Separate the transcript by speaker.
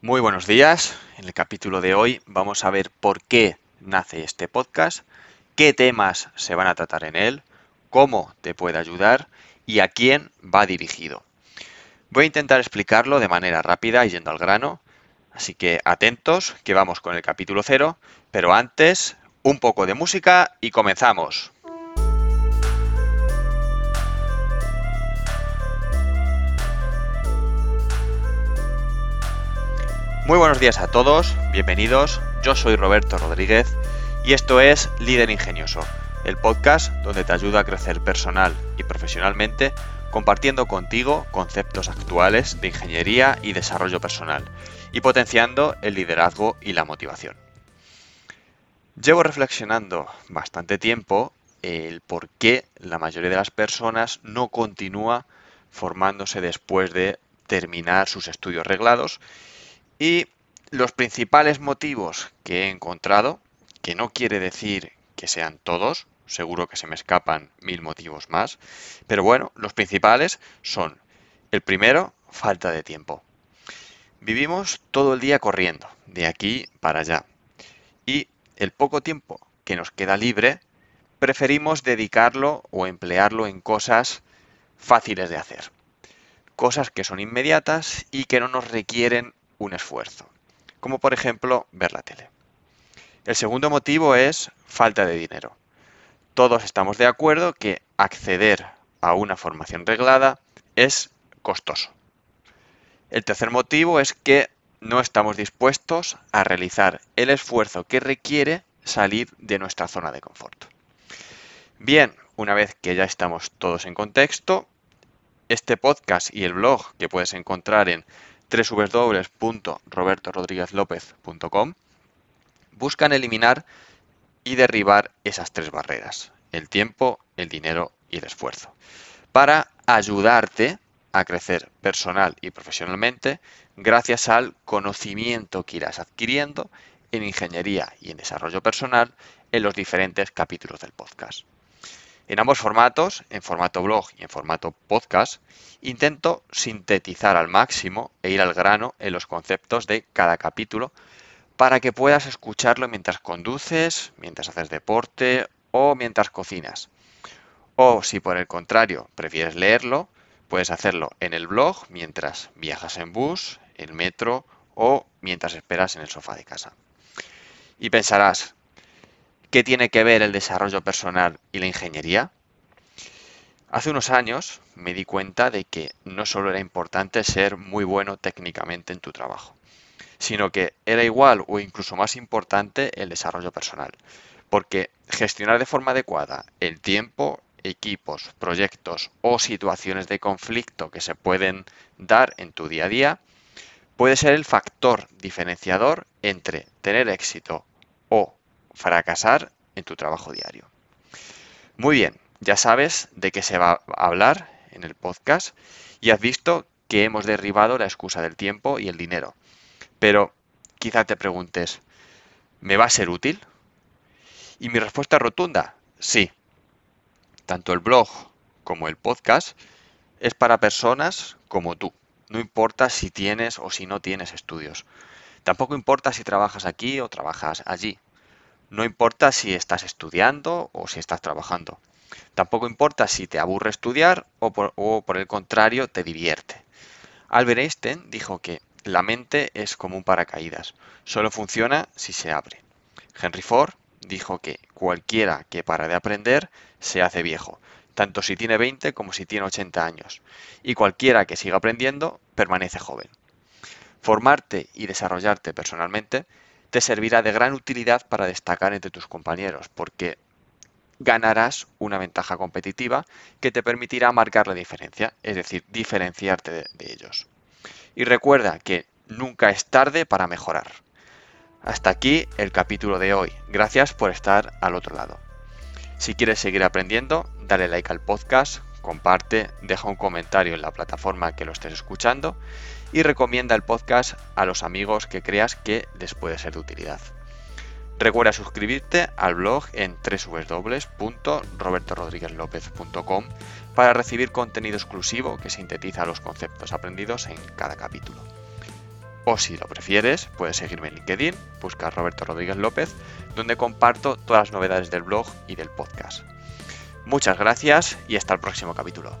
Speaker 1: Muy buenos días. En el capítulo de hoy vamos a ver por qué nace este podcast, qué temas se van a tratar en él, cómo te puede ayudar y a quién va dirigido. Voy a intentar explicarlo de manera rápida y yendo al grano, así que atentos que vamos con el capítulo cero, pero antes un poco de música y comenzamos. Muy buenos días a todos, bienvenidos. Yo soy Roberto Rodríguez y esto es Líder Ingenioso, el podcast donde te ayuda a crecer personal y profesionalmente compartiendo contigo conceptos actuales de ingeniería y desarrollo personal y potenciando el liderazgo y la motivación. Llevo reflexionando bastante tiempo el por qué la mayoría de las personas no continúa formándose después de terminar sus estudios reglados y los principales motivos que he encontrado, que no quiere decir que sean todos, seguro que se me escapan mil motivos más, pero bueno, los principales son, el primero, falta de tiempo. Vivimos todo el día corriendo, de aquí para allá, y el poco tiempo que nos queda libre, preferimos dedicarlo o emplearlo en cosas fáciles de hacer, cosas que son inmediatas y que no nos requieren un esfuerzo, como por ejemplo ver la tele. El segundo motivo es falta de dinero. Todos estamos de acuerdo que acceder a una formación reglada es costoso. El tercer motivo es que no estamos dispuestos a realizar el esfuerzo que requiere salir de nuestra zona de confort. Bien, una vez que ya estamos todos en contexto, este podcast y el blog que puedes encontrar en www.robertorodríguezlopez.com buscan eliminar y derribar esas tres barreras, el tiempo, el dinero y el esfuerzo, para ayudarte a crecer personal y profesionalmente gracias al conocimiento que irás adquiriendo en ingeniería y en desarrollo personal en los diferentes capítulos del podcast. En ambos formatos, en formato blog y en formato podcast, intento sintetizar al máximo e ir al grano en los conceptos de cada capítulo para que puedas escucharlo mientras conduces, mientras haces deporte o mientras cocinas. O si por el contrario prefieres leerlo, puedes hacerlo en el blog mientras viajas en bus, en metro o mientras esperas en el sofá de casa. Y pensarás, ¿Qué tiene que ver el desarrollo personal y la ingeniería? Hace unos años me di cuenta de que no solo era importante ser muy bueno técnicamente en tu trabajo, sino que era igual o incluso más importante el desarrollo personal, porque gestionar de forma adecuada el tiempo, equipos, proyectos o situaciones de conflicto que se pueden dar en tu día a día puede ser el factor diferenciador entre tener éxito o fracasar en tu trabajo diario. Muy bien, ya sabes de qué se va a hablar en el podcast y has visto que hemos derribado la excusa del tiempo y el dinero. Pero quizá te preguntes, ¿me va a ser útil? Y mi respuesta es rotunda, sí. Tanto el blog como el podcast es para personas como tú. No importa si tienes o si no tienes estudios. Tampoco importa si trabajas aquí o trabajas allí. No importa si estás estudiando o si estás trabajando. Tampoco importa si te aburre estudiar o por, el contrario te divierte. Albert Einstein dijo que la mente es como un paracaídas, solo funciona si se abre. Henry Ford dijo que cualquiera que para de aprender se hace viejo, tanto si tiene 20 como si tiene 80 años, y cualquiera que siga aprendiendo permanece joven. Formarte y desarrollarte personalmente te servirá de gran utilidad para destacar entre tus compañeros, porque ganarás una ventaja competitiva que te permitirá marcar la diferencia, es decir, diferenciarte de, ellos. Y recuerda que nunca es tarde para mejorar. Hasta aquí el capítulo de hoy. Gracias por estar al otro lado. Si quieres seguir aprendiendo, dale like al podcast, comparte, deja un comentario en la plataforma que lo estés escuchando y recomienda el podcast a los amigos que creas que les puede ser de utilidad. Recuerda suscribirte al blog en www.robertorodríguezlopez.com para recibir contenido exclusivo que sintetiza los conceptos aprendidos en cada capítulo. O si lo prefieres, puedes seguirme en LinkedIn, busca Roberto Rodríguez López, donde comparto todas las novedades del blog y del podcast. Muchas gracias y hasta el próximo capítulo.